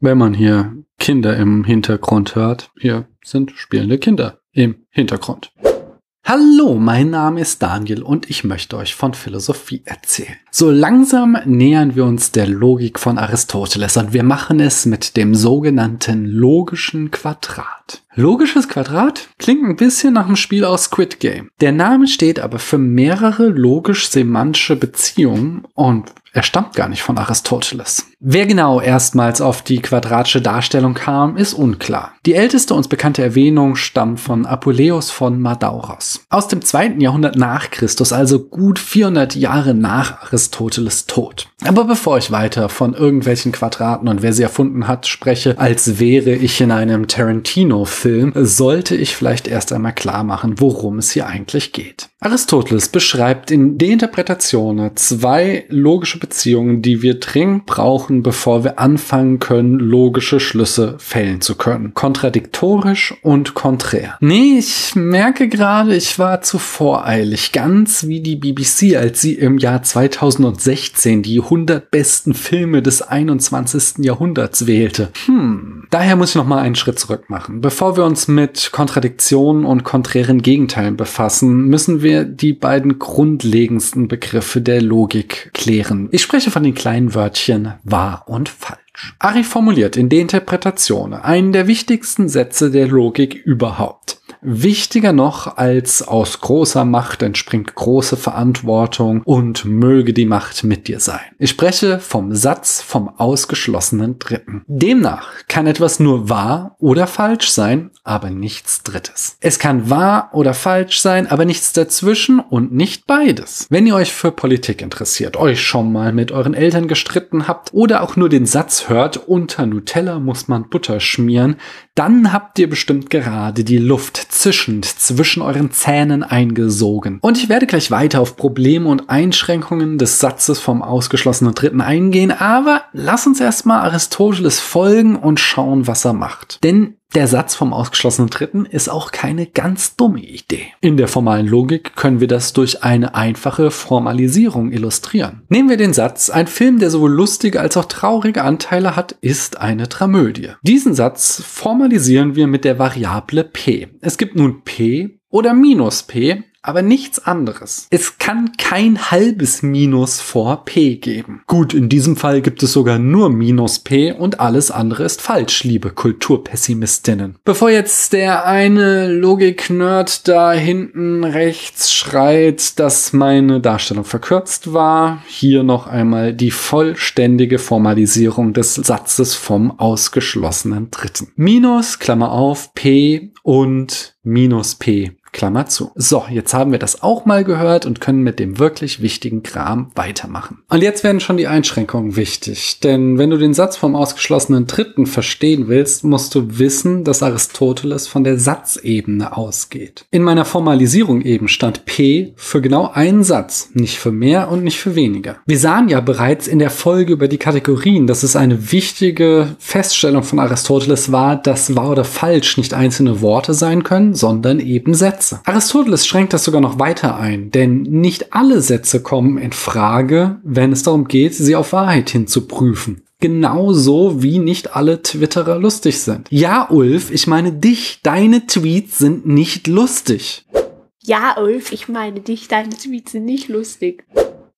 wenn man hier Kinder im Hintergrund hört. Hier sind spielende Kinder im Hintergrund. Hallo, mein Name ist Daniel und ich möchte euch von Philosophie erzählen. So langsam nähern wir uns der Logik von Aristoteles und wir machen es mit dem sogenannten logischen Quadrat. Logisches Quadrat klingt ein bisschen nach dem Spiel aus Squid Game. Der Name steht aber für mehrere logisch-semantische Beziehungen und er stammt gar nicht von Aristoteles. Wer genau erstmals auf die quadratische Darstellung kam, ist unklar. Die älteste uns bekannte Erwähnung stammt von Apuleius von Madauros. Aus dem zweiten Jahrhundert nach Christus, also gut 400 Jahre nach Aristoteles Tod. Aber bevor ich weiter von irgendwelchen Quadraten und wer sie erfunden hat spreche, als wäre ich in einem Tarantino-Film, sollte ich vielleicht erst einmal klar machen, worum es hier eigentlich geht. Aristoteles beschreibt in De Interpretatione zwei logische Beziehungen, die wir dringend brauchen, bevor wir anfangen können, logische Schlüsse fällen zu können. Kontradiktorisch und konträr. Nee, ich merke gerade, ich war zu voreilig. Ganz wie die BBC, als sie im Jahr 2016 die 100 besten Filme des 21. Jahrhunderts wählte. Hm. Daher muss ich noch mal einen Schritt zurück machen. Bevor wir uns mit Kontradiktionen und konträren Gegenteilen befassen, müssen wir die beiden grundlegendsten Begriffe der Logik klären. Ich spreche von den kleinen Wörtchen wahr und falsch. Ari formuliert in der Interpretation einen der wichtigsten Sätze der Logik überhaupt. Wichtiger noch als aus großer Macht entspringt große Verantwortung und möge die Macht mit dir sein. Ich spreche vom Satz vom ausgeschlossenen Dritten. Demnach kann etwas nur wahr oder falsch sein, aber nichts Drittes. Es kann wahr oder falsch sein, aber nichts dazwischen und nicht beides. Wenn ihr euch für Politik interessiert, euch schon mal mit euren Eltern gestritten habt oder auch nur den Satz hört, unter Nutella muss man Butter schmieren, dann habt ihr bestimmt gerade die Luft zischend zwischen euren Zähnen eingesogen. Und ich werde gleich weiter auf Probleme und Einschränkungen des Satzes vom ausgeschlossenen Dritten eingehen, aber lass uns erstmal Aristoteles folgen und schauen, was er macht. Denn der Satz vom ausgeschlossenen Dritten ist auch keine ganz dumme Idee. In der formalen Logik können wir das durch eine einfache Formalisierung illustrieren. Nehmen wir den Satz, ein Film, der sowohl lustige als auch traurige Anteile hat, ist eine Dramödie. Diesen Satz formalisieren wir mit der Variable p. Es gibt nun p oder minus p, aber nichts anderes. Es kann kein halbes Minus vor P geben. Gut, in diesem Fall gibt es sogar nur Minus P und alles andere ist falsch, liebe Kulturpessimistinnen. Bevor jetzt der eine Logik-Nerd da hinten rechts schreit, dass meine Darstellung verkürzt war, hier noch einmal die vollständige Formalisierung des Satzes vom ausgeschlossenen Dritten. Minus, Klammer auf, P und minus P Klammer zu. So, jetzt haben wir das auch mal gehört und können mit dem wirklich wichtigen Kram weitermachen. Und jetzt werden schon die Einschränkungen wichtig, denn wenn du den Satz vom ausgeschlossenen Dritten verstehen willst, musst du wissen, dass Aristoteles von der Satzebene ausgeht. In meiner Formalisierung eben stand P für genau einen Satz, nicht für mehr und nicht für weniger. Wir sahen ja bereits in der Folge über die Kategorien, dass es eine wichtige Feststellung von Aristoteles war, dass wahr oder falsch nicht einzelne Worte sein können, sondern eben Sätze. Sätze. Aristoteles schränkt das sogar noch weiter ein, denn nicht alle Sätze kommen in Frage, wenn es darum geht, sie auf Wahrheit hin zu prüfen. Genauso wie nicht alle Twitterer lustig sind. Ja, Ulf, ich meine dich, deine Tweets sind nicht lustig. Ja, Ulf, ich meine dich, deine Tweets sind nicht lustig.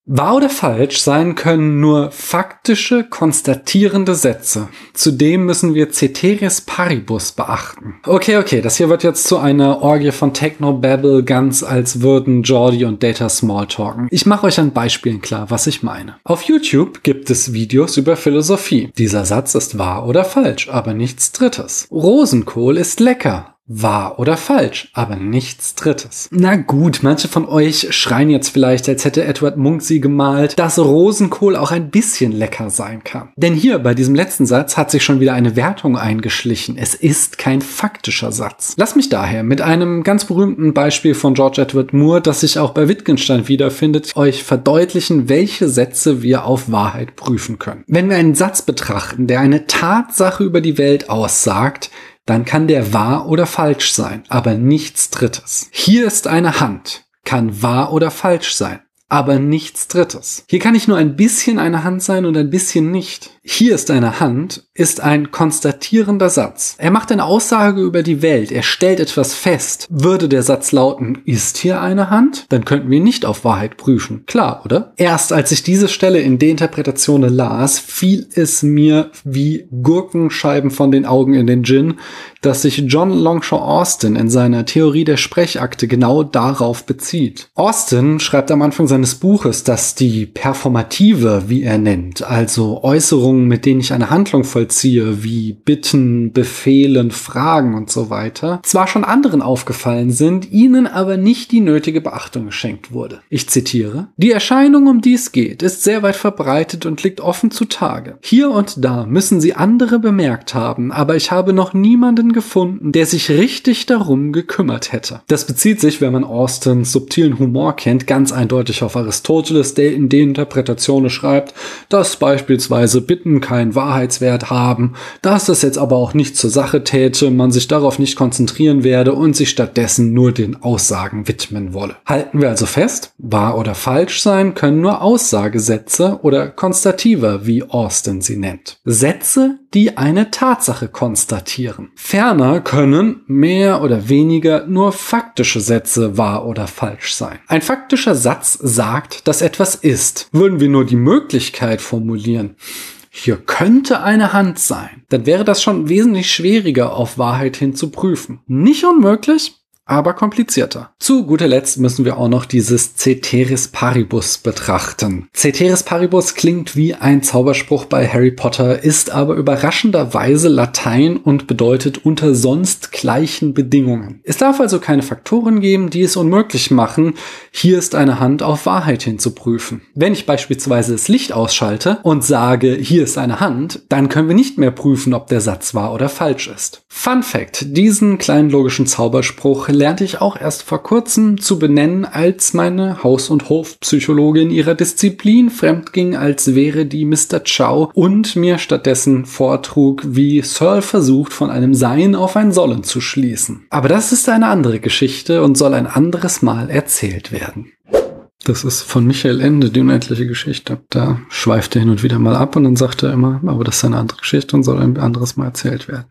Wahr oder falsch sein können nur faktische, konstatierende Sätze. Zudem müssen wir Ceteris Paribus beachten. Okay, okay, das hier wird jetzt zu einer Orgie von Technobabble, ganz als würden Jordi und Data Smalltalken. Ich mache euch an Beispielen klar, was ich meine. Auf YouTube gibt es Videos über Philosophie. Dieser Satz ist wahr oder falsch, aber nichts Drittes. Rosenkohl ist lecker, wahr oder falsch, aber nichts Drittes. Na gut, manche von euch schreien jetzt vielleicht, als hätte Edward Munk sie gemalt, dass Rosenkohl auch ein bisschen lecker sein kann. Denn hier bei diesem letzten Satz hat sich schon wieder eine Wertung eingeschlichen. Es ist kein faktischer Satz. Lass mich daher mit einem ganz berühmten Beispiel von George Edward Moore, das sich auch bei Wittgenstein wiederfindet, euch verdeutlichen, welche Sätze wir auf Wahrheit prüfen können. Wenn wir einen Satz betrachten, der eine Tatsache über die Welt aussagt, dann kann der wahr oder falsch sein, aber nichts Drittes. Hier ist eine Hand, kann wahr oder falsch sein, aber nichts Drittes. Hier kann ich nur ein bisschen eine Hand sein und ein bisschen nicht. Hier ist eine Hand, ist ein konstatierender Satz. Er macht eine Aussage über die Welt, er stellt etwas fest. Würde der Satz lauten, ist hier eine Hand? Dann könnten wir nicht auf Wahrheit prüfen. Klar, oder? Erst als ich diese Stelle in Deinterpretationen las, fiel es mir wie Gurkenscheiben von den Augen in den Gin, dass sich John Longshaw Austin in seiner Theorie der Sprechakte genau darauf bezieht. Austin schreibt am Anfang seines Buches, dass die performative, wie er nennt, also Äußerung Handlungen, mit denen ich eine Handlung vollziehe, wie Bitten, Befehlen, Fragen und so weiter, zwar schon anderen aufgefallen sind, ihnen aber nicht die nötige Beachtung geschenkt wurde. Ich zitiere, die Erscheinung, um die es geht, ist sehr weit verbreitet und liegt offen zutage. Hier und da müssen sie andere bemerkt haben, aber ich habe noch niemanden gefunden, der sich richtig darum gekümmert hätte. Das bezieht sich, wenn man Austins subtilen Humor kennt, ganz eindeutig auf Aristoteles, der in den Interpretationen schreibt, dass beispielsweise Bitten Bitten keinen Wahrheitswert haben, dass das jetzt aber auch nicht zur Sache täte, man sich darauf nicht konzentrieren werde und sich stattdessen nur den Aussagen widmen wolle. Halten wir also fest, wahr oder falsch sein können nur Aussagesätze oder Konstativa, wie Austin sie nennt. Sätze, die eine Tatsache konstatieren. Ferner können mehr oder weniger nur faktische Sätze wahr oder falsch sein. Ein faktischer Satz sagt, dass etwas ist. Würden wir nur die Möglichkeit formulieren, hier könnte eine Hand sein, dann wäre das schon wesentlich schwieriger auf Wahrheit hin zu prüfen. Nicht unmöglich, aber komplizierter. Zu guter Letzt müssen wir auch noch dieses Ceteris Paribus betrachten. Ceteris Paribus klingt wie ein Zauberspruch bei Harry Potter, ist aber überraschenderweise Latein und bedeutet unter sonst gleichen Bedingungen. Es darf also keine Faktoren geben, die es unmöglich machen, hier ist eine Hand auf Wahrheit hin zu prüfen. Wenn ich beispielsweise das Licht ausschalte und sage, hier ist eine Hand, dann können wir nicht mehr prüfen, ob der Satz wahr oder falsch ist. Fun Fact, diesen kleinen logischen Zauberspruch lernte ich auch erst vor kurzem zu benennen, als meine Haus- und Hofpsychologin ihrer Disziplin fremdging, als wäre die Mr. Chow und mir stattdessen vortrug, wie Searle versucht, von einem Sein auf ein Sollen zu schließen. Aber das ist eine andere Geschichte und soll ein anderes Mal erzählt werden. Das ist von Michael Ende, die unendliche Geschichte. Da schweift er hin und wieder mal ab und dann sagt er immer, aber das ist eine andere Geschichte und soll ein anderes Mal erzählt werden.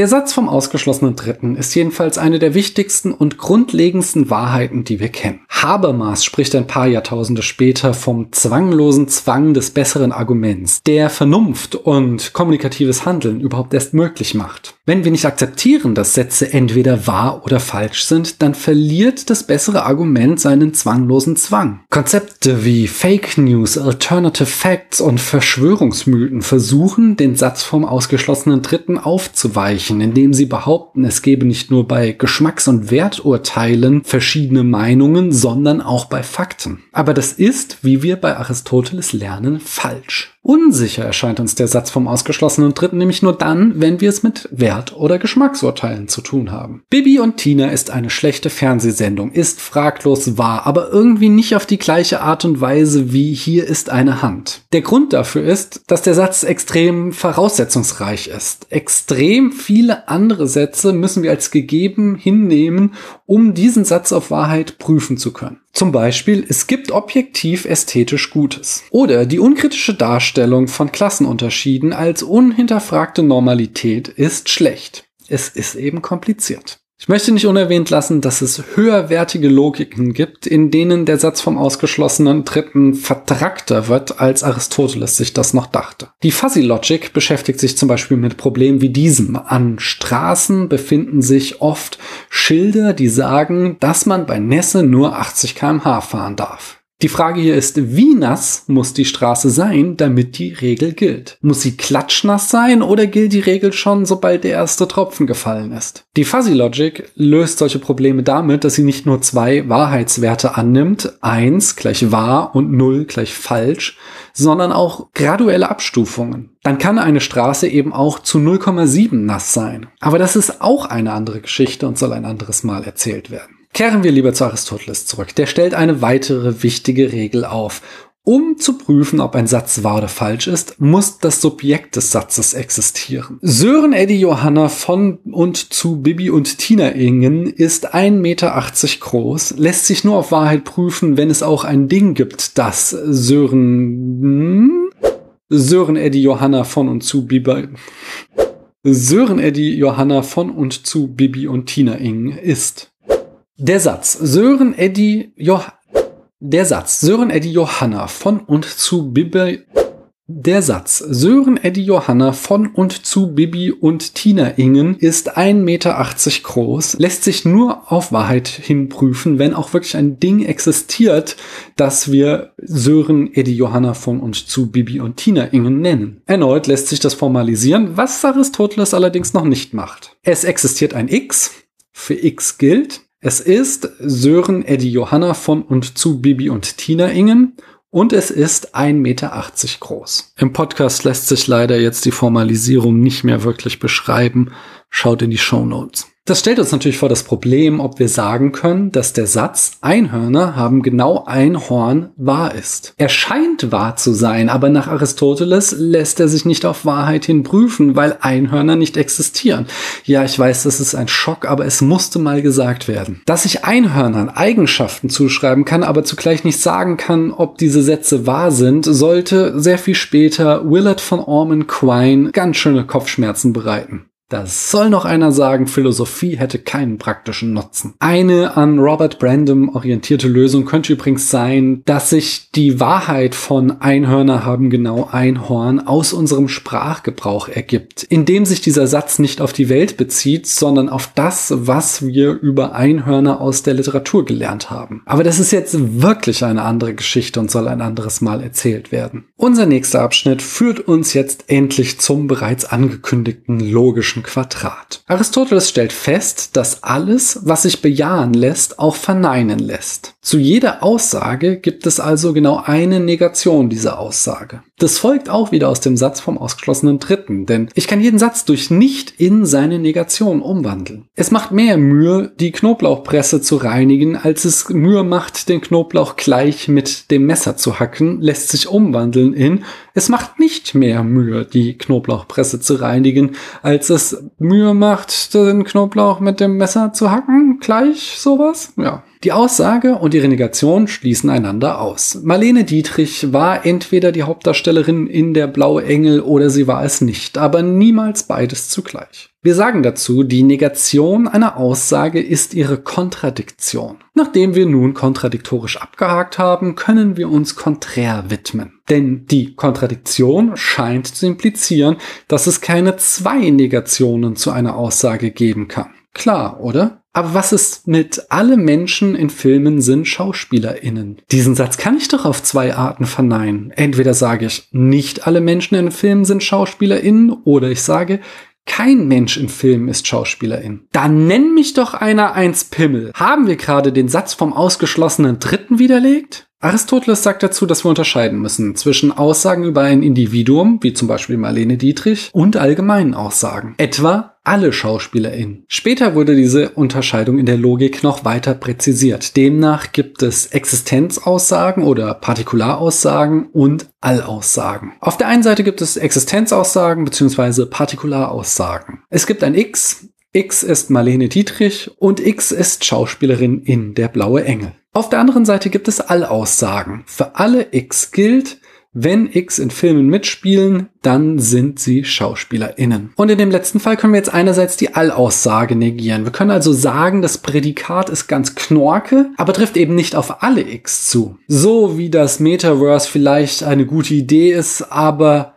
Der Satz vom ausgeschlossenen Dritten ist jedenfalls eine der wichtigsten und grundlegendsten Wahrheiten, die wir kennen. Habermas spricht ein paar Jahrtausende später vom zwanglosen Zwang des besseren Arguments, der Vernunft und kommunikatives Handeln überhaupt erst möglich macht. Wenn wir nicht akzeptieren, dass Sätze entweder wahr oder falsch sind, dann verliert das bessere Argument seinen zwanglosen Zwang. Konzepte wie Fake News, Alternative Facts und Verschwörungsmythen versuchen, den Satz vom ausgeschlossenen Dritten aufzuweichen indem sie behaupten, es gebe nicht nur bei Geschmacks- und Werturteilen verschiedene Meinungen, sondern auch bei Fakten. Aber das ist, wie wir bei Aristoteles lernen, falsch. Unsicher erscheint uns der Satz vom ausgeschlossenen Dritten nämlich nur dann, wenn wir es mit Wert- oder Geschmacksurteilen zu tun haben. Bibi und Tina ist eine schlechte Fernsehsendung, ist fraglos wahr, aber irgendwie nicht auf die gleiche Art und Weise wie hier ist eine Hand. Der Grund dafür ist, dass der Satz extrem voraussetzungsreich ist. Extrem viele andere Sätze müssen wir als gegeben hinnehmen, um diesen Satz auf Wahrheit prüfen zu können. Zum Beispiel, es gibt objektiv ästhetisch Gutes. Oder die unkritische Darstellung von Klassenunterschieden als unhinterfragte Normalität ist schlecht. Es ist eben kompliziert. Ich möchte nicht unerwähnt lassen, dass es höherwertige Logiken gibt, in denen der Satz vom ausgeschlossenen Dritten vertrackter wird, als Aristoteles sich das noch dachte. Die Fuzzy Logic beschäftigt sich zum Beispiel mit Problemen wie diesem. An Straßen befinden sich oft Schilder, die sagen, dass man bei Nässe nur 80 kmh fahren darf. Die Frage hier ist, wie nass muss die Straße sein, damit die Regel gilt? Muss sie klatschnass sein oder gilt die Regel schon, sobald der erste Tropfen gefallen ist? Die Fuzzy Logic löst solche Probleme damit, dass sie nicht nur zwei Wahrheitswerte annimmt, eins gleich wahr und null gleich falsch, sondern auch graduelle Abstufungen. Dann kann eine Straße eben auch zu 0,7 nass sein. Aber das ist auch eine andere Geschichte und soll ein anderes Mal erzählt werden. Kehren wir lieber zu Aristoteles zurück. Der stellt eine weitere wichtige Regel auf. Um zu prüfen, ob ein Satz wahr oder falsch ist, muss das Subjekt des Satzes existieren. Sören Eddie Johanna von und zu Bibi und Tina Ingen ist 1,80 Meter groß, lässt sich nur auf Wahrheit prüfen, wenn es auch ein Ding gibt, das Sören... Sören Eddie Johanna von und zu Bibi... Sören Eddie Johanna von und zu Bibi und Tina Ingen ist. Der Satz Sören Eddie Johanna der Satz Sören Eddie Johanna von und zu Bibi der Satz Sören Eddie Johanna von und zu Bibi und Tina Ingen ist 1,80 Meter groß, lässt sich nur auf Wahrheit hinprüfen, wenn auch wirklich ein Ding existiert, das wir Sören Eddie Johanna von und zu Bibi und Tina Ingen nennen. Erneut lässt sich das formalisieren, was Aristoteles allerdings noch nicht macht. Es existiert ein X, für X gilt, es ist Sören Eddie Johanna von und zu Bibi und Tina Ingen und es ist 1,80 Meter groß. Im Podcast lässt sich leider jetzt die Formalisierung nicht mehr wirklich beschreiben. Schaut in die Show Notes. Das stellt uns natürlich vor das Problem, ob wir sagen können, dass der Satz Einhörner haben genau ein Horn wahr ist. Er scheint wahr zu sein, aber nach Aristoteles lässt er sich nicht auf Wahrheit hin prüfen, weil Einhörner nicht existieren. Ja, ich weiß, das ist ein Schock, aber es musste mal gesagt werden. Dass ich Einhörnern Eigenschaften zuschreiben kann, aber zugleich nicht sagen kann, ob diese Sätze wahr sind, sollte sehr viel später Willard von Orman Quine ganz schöne Kopfschmerzen bereiten. Da soll noch einer sagen, Philosophie hätte keinen praktischen Nutzen. Eine an Robert Brandom orientierte Lösung könnte übrigens sein, dass sich die Wahrheit von Einhörner haben genau ein Horn aus unserem Sprachgebrauch ergibt, indem sich dieser Satz nicht auf die Welt bezieht, sondern auf das, was wir über Einhörner aus der Literatur gelernt haben. Aber das ist jetzt wirklich eine andere Geschichte und soll ein anderes Mal erzählt werden. Unser nächster Abschnitt führt uns jetzt endlich zum bereits angekündigten logischen logischen Quadrat. Aristoteles stellt fest, dass alles, was sich bejahen lässt, auch verneinen lässt. Zu jeder Aussage gibt es also genau eine Negation dieser Aussage. Das folgt auch wieder aus dem Satz vom ausgeschlossenen Dritten, denn ich kann jeden Satz durch nicht in seine Negation umwandeln. Es macht mehr Mühe, die Knoblauchpresse zu reinigen, als es Mühe macht, den Knoblauch gleich mit dem Messer zu hacken, lässt sich umwandeln in es macht nicht mehr Mühe, die Knoblauchpresse zu reinigen, als es Mühe macht, den Knoblauch mit dem Messer zu hacken. Gleich sowas? Ja. Die Aussage und ihre Negation schließen einander aus. Marlene Dietrich war entweder die Hauptdarstellerin in Der Blaue Engel oder sie war es nicht, aber niemals beides zugleich. Wir sagen dazu, die Negation einer Aussage ist ihre Kontradiktion. Nachdem wir nun kontradiktorisch abgehakt haben, können wir uns konträr widmen. Denn die Kontradiktion scheint zu implizieren, dass es keine zwei Negationen zu einer Aussage geben kann. Klar, oder? Aber was ist mit alle Menschen in Filmen sind SchauspielerInnen? Diesen Satz kann ich doch auf zwei Arten verneinen. Entweder sage ich, nicht alle Menschen in Filmen sind SchauspielerInnen oder ich sage, kein Mensch im Film ist Schauspielerin. Dann nenn mich doch einer eins Pimmel. Haben wir gerade den Satz vom ausgeschlossenen Dritten widerlegt? Aristoteles sagt dazu, dass wir unterscheiden müssen zwischen Aussagen über ein Individuum, wie zum Beispiel Marlene Dietrich, und allgemeinen Aussagen. Etwa alle SchauspielerInnen. Später wurde diese Unterscheidung in der Logik noch weiter präzisiert. Demnach gibt es Existenzaussagen oder Partikularaussagen und Allaussagen. Auf der einen Seite gibt es Existenzaussagen bzw. Partikularaussagen. Es gibt ein X, X ist Marlene Dietrich und X ist Schauspielerin in Der blaue Engel. Auf der anderen Seite gibt es Allaussagen. Für alle X gilt, wenn X in Filmen mitspielen, dann sind sie SchauspielerInnen. Und in dem letzten Fall können wir jetzt einerseits die Allaussage negieren. Wir können also sagen, das Prädikat ist ganz knorke, aber trifft eben nicht auf alle X zu. So wie das Metaverse vielleicht eine gute Idee ist, aber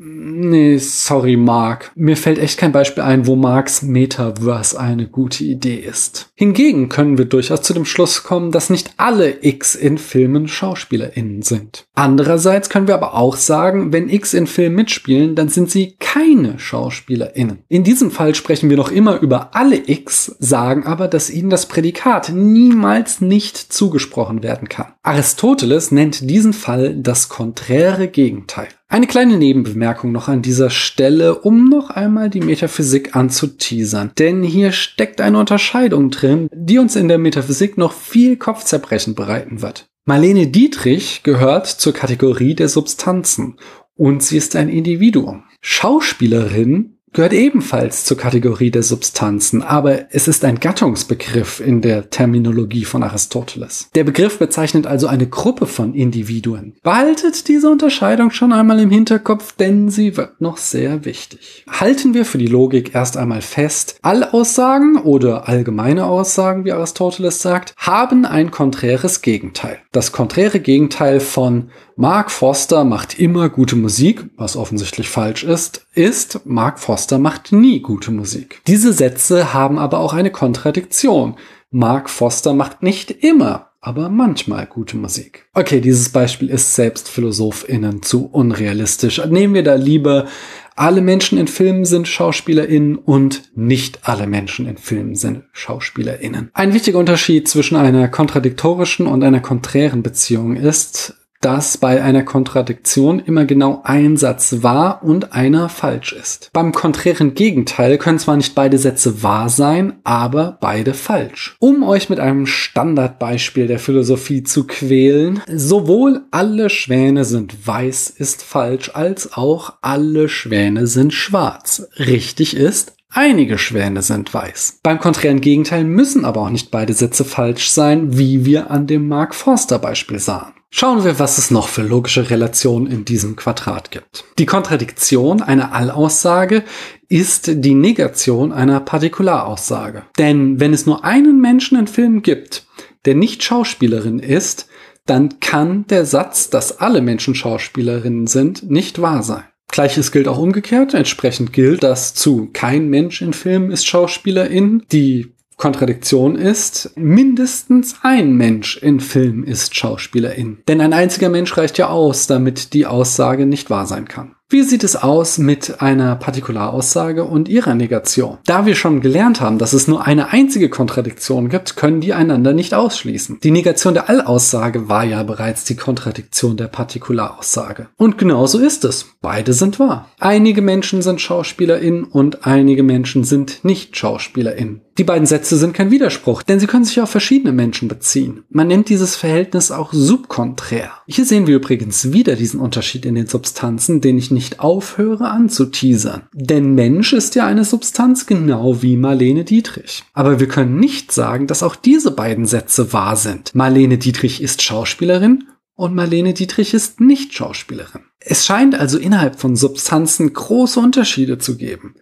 Nee, sorry, Mark. Mir fällt echt kein Beispiel ein, wo Marks Metaverse eine gute Idee ist. Hingegen können wir durchaus zu dem Schluss kommen, dass nicht alle X in Filmen SchauspielerInnen sind. Andererseits können wir aber auch sagen, wenn X in Filmen mitspielen, dann sind sie keine SchauspielerInnen. In diesem Fall sprechen wir noch immer über alle X, sagen aber, dass ihnen das Prädikat niemals nicht zugesprochen werden kann. Aristoteles nennt diesen Fall das konträre Gegenteil. Eine kleine Nebenbemerkung noch an dieser Stelle, um noch einmal die Metaphysik anzuteasern. Denn hier steckt eine Unterscheidung drin, die uns in der Metaphysik noch viel Kopfzerbrechen bereiten wird. Marlene Dietrich gehört zur Kategorie der Substanzen und sie ist ein Individuum. Schauspielerin gehört ebenfalls zur Kategorie der Substanzen, aber es ist ein Gattungsbegriff in der Terminologie von Aristoteles. Der Begriff bezeichnet also eine Gruppe von Individuen. Behaltet diese Unterscheidung schon einmal im Hinterkopf, denn sie wird noch sehr wichtig. Halten wir für die Logik erst einmal fest, Allaussagen oder allgemeine Aussagen, wie Aristoteles sagt, haben ein konträres Gegenteil. Das konträre Gegenteil von Mark Foster macht immer gute Musik, was offensichtlich falsch ist, ist Mark Foster macht nie gute Musik. Diese Sätze haben aber auch eine Kontradiktion. Mark Foster macht nicht immer, aber manchmal gute Musik. Okay, dieses Beispiel ist selbst PhilosophInnen zu unrealistisch. Nehmen wir da lieber alle Menschen in Filmen sind SchauspielerInnen und nicht alle Menschen in Filmen sind SchauspielerInnen. Ein wichtiger Unterschied zwischen einer kontradiktorischen und einer konträren Beziehung ist, dass bei einer Kontradiktion immer genau ein Satz wahr und einer falsch ist. Beim konträren Gegenteil können zwar nicht beide Sätze wahr sein, aber beide falsch. Um euch mit einem Standardbeispiel der Philosophie zu quälen, sowohl alle Schwäne sind weiß ist falsch, als auch alle Schwäne sind schwarz. Richtig ist, Einige Schwäne sind weiß. Beim konträren Gegenteil müssen aber auch nicht beide Sätze falsch sein, wie wir an dem Mark Forster Beispiel sahen. Schauen wir, was es noch für logische Relationen in diesem Quadrat gibt. Die Kontradiktion einer Allaussage ist die Negation einer Partikularaussage. Denn wenn es nur einen Menschen in Filmen gibt, der nicht Schauspielerin ist, dann kann der Satz, dass alle Menschen Schauspielerinnen sind, nicht wahr sein. Gleiches gilt auch umgekehrt. Entsprechend gilt, dass zu kein Mensch in Filmen ist Schauspielerin. Die Kontradiktion ist, mindestens ein Mensch in Film ist Schauspielerin. Denn ein einziger Mensch reicht ja aus, damit die Aussage nicht wahr sein kann. Wie sieht es aus mit einer Partikularaussage und ihrer Negation? Da wir schon gelernt haben, dass es nur eine einzige Kontradiktion gibt, können die einander nicht ausschließen. Die Negation der Allaussage war ja bereits die Kontradiktion der Partikularaussage. Und genauso ist es. Beide sind wahr. Einige Menschen sind SchauspielerInnen und einige Menschen sind nicht SchauspielerInnen. Die beiden Sätze sind kein Widerspruch, denn sie können sich auf verschiedene Menschen beziehen. Man nennt dieses Verhältnis auch subkonträr. Hier sehen wir übrigens wieder diesen Unterschied in den Substanzen, den ich nicht aufhöre anzuteasern. Denn Mensch ist ja eine Substanz genau wie Marlene Dietrich. Aber wir können nicht sagen, dass auch diese beiden Sätze wahr sind. Marlene Dietrich ist Schauspielerin und Marlene Dietrich ist nicht Schauspielerin. Es scheint also innerhalb von Substanzen große Unterschiede zu geben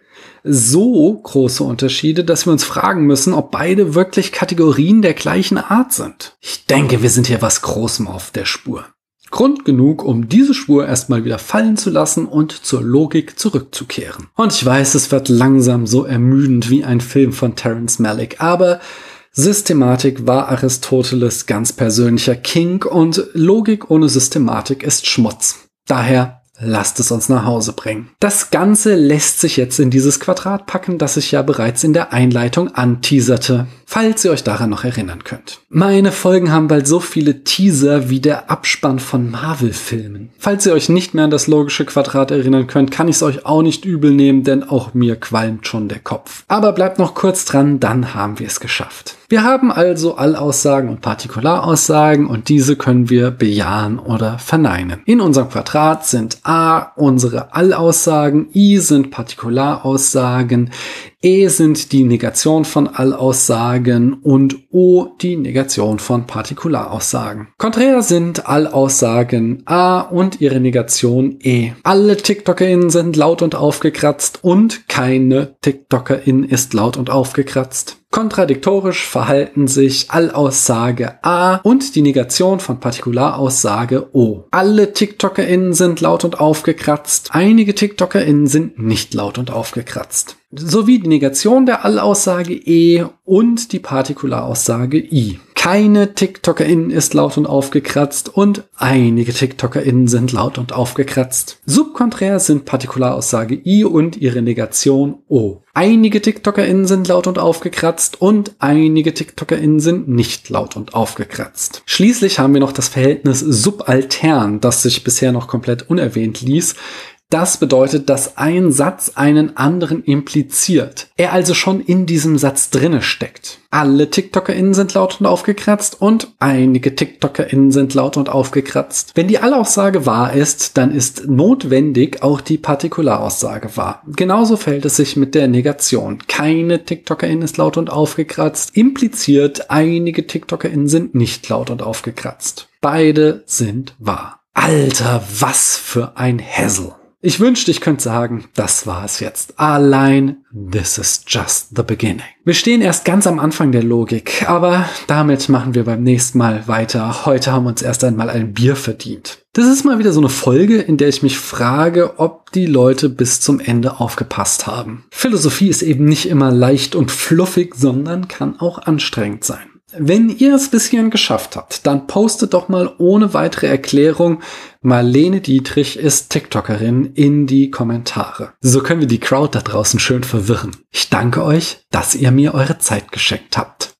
so große Unterschiede, dass wir uns fragen müssen, ob beide wirklich Kategorien der gleichen Art sind. Ich denke, wir sind hier was Großem auf der Spur. Grund genug, um diese Spur erstmal wieder fallen zu lassen und zur Logik zurückzukehren. Und ich weiß, es wird langsam so ermüdend wie ein Film von Terence Malick, aber Systematik war Aristoteles ganz persönlicher King und Logik ohne Systematik ist Schmutz. Daher Lasst es uns nach Hause bringen. Das Ganze lässt sich jetzt in dieses Quadrat packen, das ich ja bereits in der Einleitung anteaserte, falls ihr euch daran noch erinnern könnt. Meine Folgen haben bald so viele Teaser wie der Abspann von Marvel-Filmen. Falls ihr euch nicht mehr an das logische Quadrat erinnern könnt, kann ich es euch auch nicht übel nehmen, denn auch mir qualmt schon der Kopf. Aber bleibt noch kurz dran, dann haben wir es geschafft. Wir haben also Allaussagen und Partikularaussagen und diese können wir bejahen oder verneinen. In unserem Quadrat sind A unsere Allaussagen, I sind Partikularaussagen, E sind die Negation von Allaussagen und O die Negation von Partikularaussagen. Konträr sind Allaussagen A und ihre Negation E. Alle TikTokerInnen sind laut und aufgekratzt und keine TikTokerin ist laut und aufgekratzt. Kontradiktorisch verhalten sich Allaussage A und die Negation von Partikularaussage O. Alle TikTokerInnen sind laut und aufgekratzt, einige TikTokerInnen sind nicht laut und aufgekratzt. Sowie die Negation der Allaussage E und die Partikularaussage I. Keine TikTokerInnen ist laut und aufgekratzt und einige TikTokerInnen sind laut und aufgekratzt. Subkonträr sind Partikularaussage I und ihre Negation O. Einige TikTokerInnen sind laut und aufgekratzt und einige TikTokerInnen sind nicht laut und aufgekratzt. Schließlich haben wir noch das Verhältnis subaltern, das sich bisher noch komplett unerwähnt ließ. Das bedeutet, dass ein Satz einen anderen impliziert. Er also schon in diesem Satz drinne steckt. Alle TikTokerInnen sind laut und aufgekratzt und einige TikTokerInnen sind laut und aufgekratzt. Wenn die Allaussage wahr ist, dann ist notwendig auch die Partikularaussage wahr. Genauso fällt es sich mit der Negation. Keine TikTokerIn ist laut und aufgekratzt. Impliziert, einige TikTokerInnen sind nicht laut und aufgekratzt. Beide sind wahr. Alter, was für ein Hassel. Ich wünschte, ich könnte sagen, das war es jetzt. Allein, this is just the beginning. Wir stehen erst ganz am Anfang der Logik, aber damit machen wir beim nächsten Mal weiter. Heute haben wir uns erst einmal ein Bier verdient. Das ist mal wieder so eine Folge, in der ich mich frage, ob die Leute bis zum Ende aufgepasst haben. Philosophie ist eben nicht immer leicht und fluffig, sondern kann auch anstrengend sein. Wenn ihr es bis hierhin geschafft habt, dann postet doch mal ohne weitere Erklärung Marlene Dietrich ist TikTokerin in die Kommentare. So können wir die Crowd da draußen schön verwirren. Ich danke euch, dass ihr mir eure Zeit geschenkt habt.